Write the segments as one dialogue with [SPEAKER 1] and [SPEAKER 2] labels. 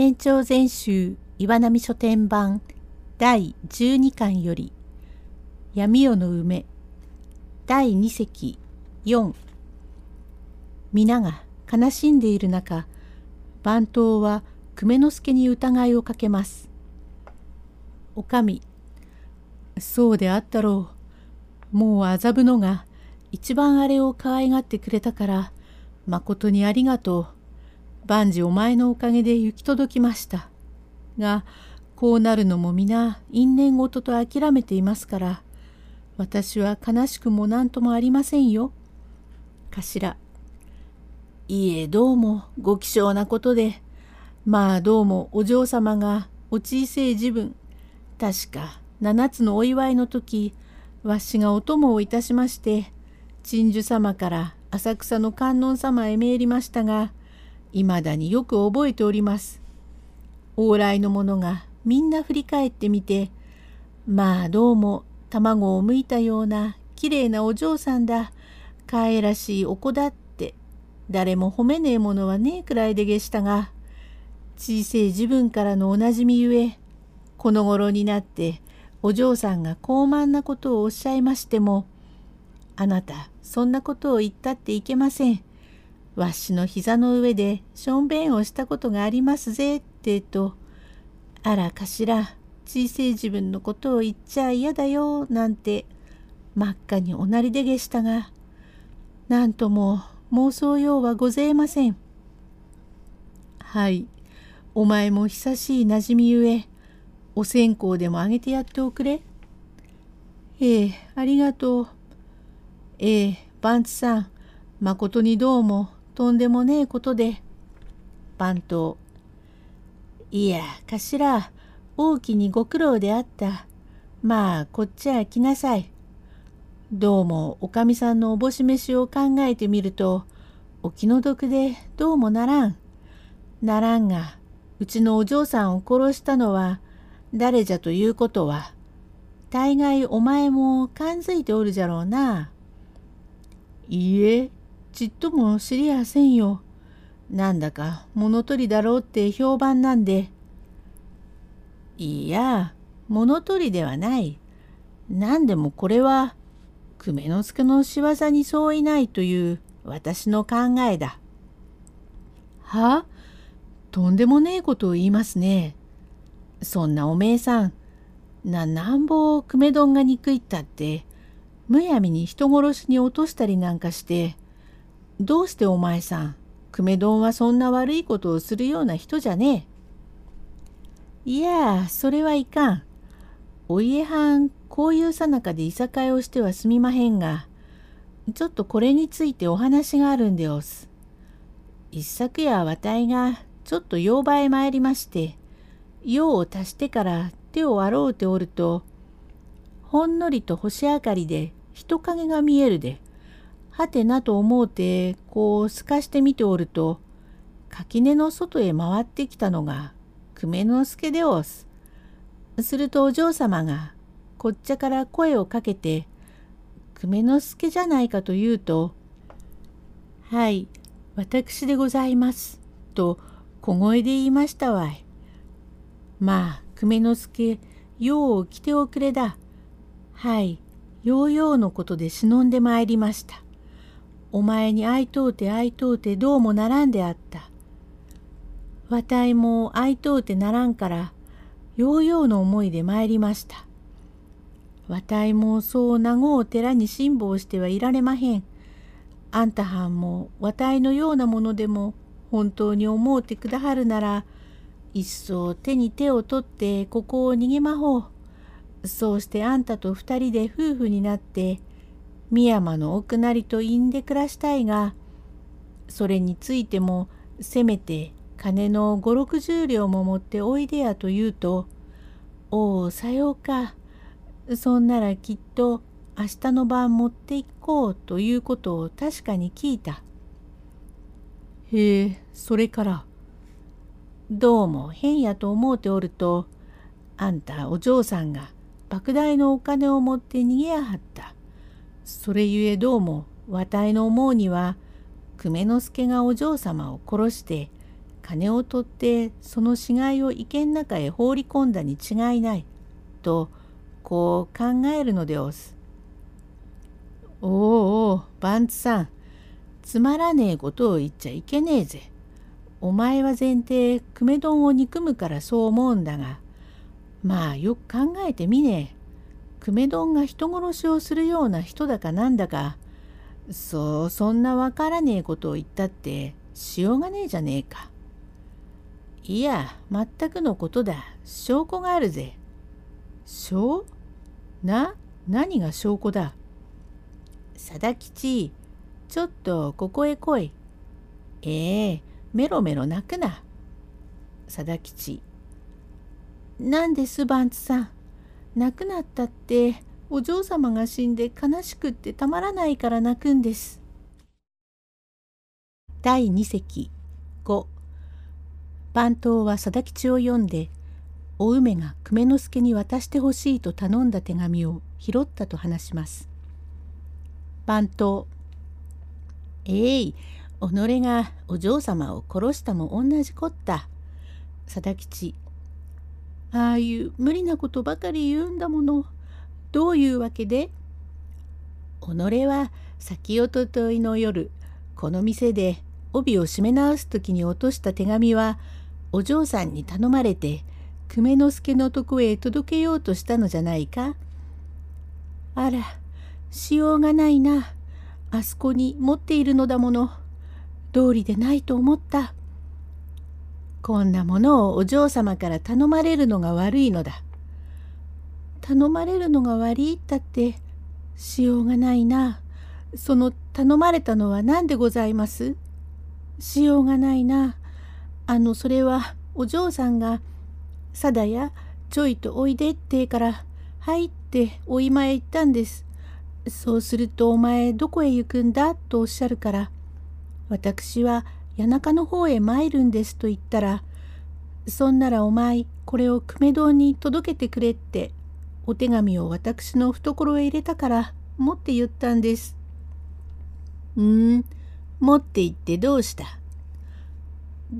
[SPEAKER 1] 延長全集岩波書店版第12巻より闇夜の梅第2席4皆が悲しんでいる中番頭は久米之助に疑いをかけます。おかみそうであったろう。もう麻布のが一番あれを可愛がってくれたからまことにありがとう。万事お前のおかげで行き届きました。がこうなるのも皆因縁事と諦めていますから私は悲しくも何ともありませんよ。頭いえどうもご希少なことでまあどうもお嬢様がお小せい自分確か七つのお祝いの時わしがお供をいたしまして鎮守様から浅草の観音様へ参りましたがいまだによく覚えております。往来の者がみんな振り返ってみてまあどうも卵を剥いたようなきれいなお嬢さんだかえらしいお子だって誰も褒めねえものはねえくらいでげしたが小せえ自分からのおなじみゆえこの頃になってお嬢さんが高慢なことをおっしゃいましても、あなた、そんなことを言ったっていけません。わしの膝の上でしょんべんをしたことがありますぜ、ってと、あらかしら、小せい自分のことを言っちゃ嫌だよ、なんて、真っ赤におなりでげしたが、なんとも妄想用はごぜえません。はい、お前も久しいなじみゆえ、お線香でもあげてやっておくれ。ええ、ありがとう。ええ、番地さん、まことにどうもとんでもねえことで。番頭。いや、頭、大きにご苦労であった。まあ、こっちは来なさい。どうも、おかみさんのおぼし飯を考えてみると、お気の毒でどうもならん。ならんが、うちのお嬢さんを殺したのは、誰じゃということは、大概お前も感づいておるじゃろうな。いいえ、ちっとも知りやせんよ。なんだか物取りだろうって評判なんで。いや、物取りではない。何でもこれは、久米之助の仕業に相違ないという私の考えだ。は？とんでもねえことを言いますね。そんなおめえさん、な、なんぼくめ丼が憎いったって、むやみに人殺しに落としたりなんかして、どうしてお前さん、くめ丼はそんな悪いことをするような人じゃねえ？いやそれはいかん。お家はん、こういうさなかでいさかいをしてはすみまへんが、ちょっとこれについてお話があるんでおす。一昨夜わたいがちょっと用場へ参りまして、用を足してから手を洗うておるとほんのりと星明かりで人影が見えるではてなと思うてこう透かして見ておると垣根の外へ回ってきたのが久米之助でおす。するとお嬢様がこっちゃから声をかけて「久米之助じゃないか」と言うと「はい私でございます」と小声で言いましたわい。まあ、久米之助、よう来ておくれだ。はい、ようようのことで忍んでまいりました。お前に会いとうて会いとうてどうもならんであった。わたいも会いとうてならんから、ようようの思いで参りました。わたいもそう名護を寺に辛抱してはいられまへん。あんたはんもわたいのようなものでも本当に思うてくだはるなら、いっそ手に手を取ってここを逃げまほう。そうしてあんたと二人で夫婦になって深山の奥なりと因で暮らしたいがそれについてもせめて金の五六十両も持っておいでやと言うと「おおさようかそんならきっと明日の晩持っていこう」ということを確かに聞いた。へえそれからどうも変やと思うておるとあんたお嬢さんが莫大のお金を持って逃げやはった。それゆえどうもわたいの思うには久米之助がお嬢様を殺して金を取ってその死骸を池の中へ放り込んだに違いないとこう考えるのでおす。おおおおバンツさんつまらねえことを言っちゃいけねえぜ。お前は前提久米丼を憎むからそう思うんだがまあよく考えてみねえ。久米丼が人殺しをするような人だかなんだかそうそんなわからねえことを言ったってしようがねえじゃねえか。いや全くのことだ証拠があるぜ。証？な？何が証拠だ？貞吉ちょっとここへ来い。ええメロメロ泣くな。貞吉なんですバンツさん？亡くなったってお嬢様が死んで悲しくってたまらないから泣くんです。第2席5番頭は貞吉を読んでお梅が久米之助に渡してほしいと頼んだ手紙を拾ったと話します。番頭えい己がお嬢様を殺したも同じこった。貞吉ああいう無理なことばかり言うんだもの。どういうわけで？己は先おとといの夜この店で帯を締め直す時に落とした手紙はお嬢さんに頼まれて久米之助のとこへ届けようとしたのじゃないか？あらしようがないな。あそこに持っているのだもの。道理でないと思った。こんなものをお嬢様から頼まれるのが悪いのだ。頼まれるのが悪いったってしようがないな。その頼まれたのは何でございます？しようがないな。あのそれはお嬢さんが「さだやちょいとおいで」ってから「はい」ってお今へ行ったんです。そうするとお前どこへ行くんだとおっしゃるから私は谷中の方へ参るんですと言ったら、そんならお前これを久米堂に届けてくれってお手紙を私の懐へ入れたから持って言ったんです。うーん、持って行ってどうした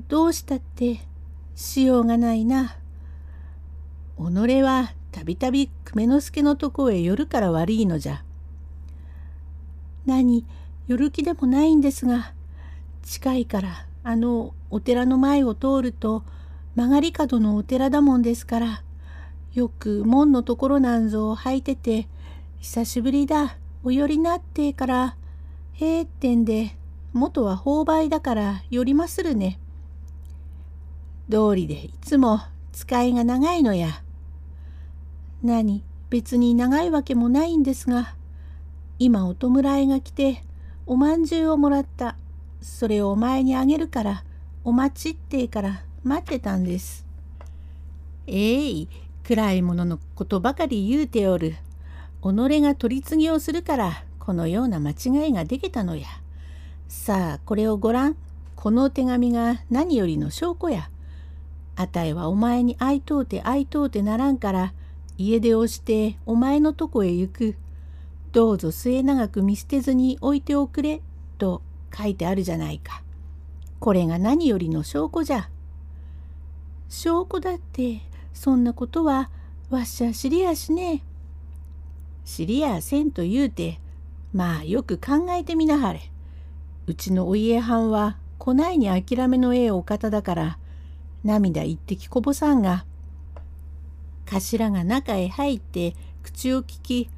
[SPEAKER 1] どうしたってしようがないな。己はたびたび久米之助のとこへ寄るから悪いのじゃ。何、寄る気でもないんですが、近いからあのお寺の前を通ると曲がり角のお寺だもんですからよく門のところなんぞを履いてて久しぶりだお寄りなってからへえってんで元は勾配だから寄りまするね。道理でいつも使いが長いのや。何別に長いわけもないんですが今お弔いが来ておまんじゅうをもらった。それをお前にあげるからお待ちってから待ってたんです。えい暗いもののことばかり言うておる。己が取り次ぎをするからこのような間違いができたのや。さあこれをごらん。この手紙が何よりの証拠や。あたいはお前に会いとうて会いとうてならんから家出をしてお前のとこへ行く。どうぞ末永く見捨てずに置いておくれ。と書いてあるじゃないか。これが何よりの証拠じゃ。証拠だってそんなことはわっしゃ知りやしねえ。知りやせんと言うてまあよく考えてみなはれ。うちのお家藩はこないに諦めのええお方だから涙一滴こぼさんが頭が中へ入って口を聞き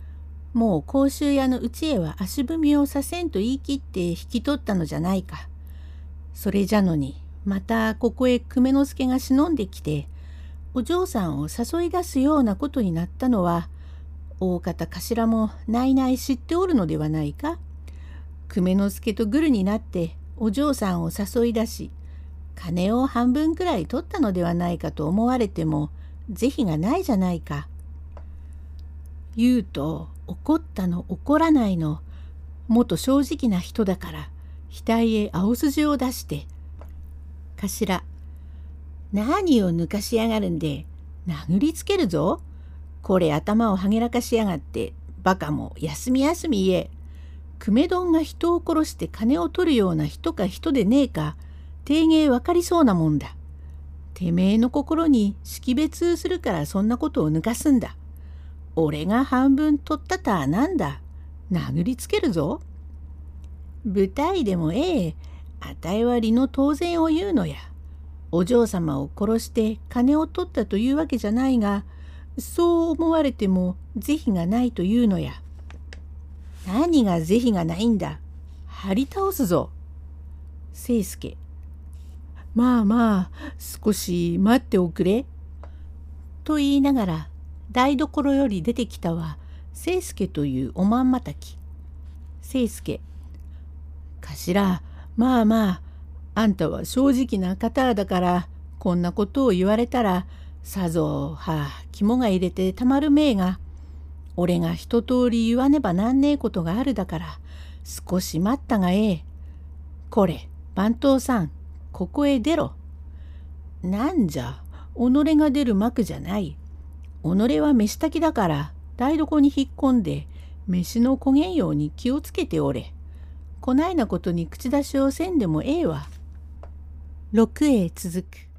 [SPEAKER 1] もう甲州屋のうちへは足踏みをさせんと言い切って引き取ったのじゃないか。それじゃのにまたここへ久米之助が忍んできてお嬢さんを誘い出すようなことになったのは大方頭もないない知っておるのではないか。久米之助とグルになってお嬢さんを誘い出し金を半分くらい取ったのではないかと思われても是非がないじゃないか。言うと怒ったの怒らないのもと正直な人だから額へ青筋を出して「頭何を抜かしやがるんで殴りつけるぞこれ頭をはげらかしやがってバカも休み休み言え久米丼が人を殺して金を取るような人か人でねえか定芸わかりそうなもんだ。てめえの心に識別するからそんなことを抜かすんだ。俺が半分取ったたあなんだ。殴りつけるぞ。舞台でもええ、あたいは理の当然を言うのや。お嬢様を殺して金を取ったというわけじゃないが、そう思われても是非がないというのや。何が是非がないんだ。張り倒すぞ。清介。まあまあ、少し待っておくれ。と言いながら、台所より出てきたは、清介というおまんまたき。清介。頭、まあまあ、あんたは正直な方だから、こんなことを言われたら、さぞ、はあ、肝が入れてたまるめえが、俺が一通り言わねばなんねえことがあるだから、少し待ったがええ。これ、番頭さん、ここへ出ろ。なんじゃ、己が出る幕じゃない。己は飯炊きだから、台所に引っ込んで、飯の焦げんように気をつけておれ。こないなことに口出しをせんでもええわ。6へ続く。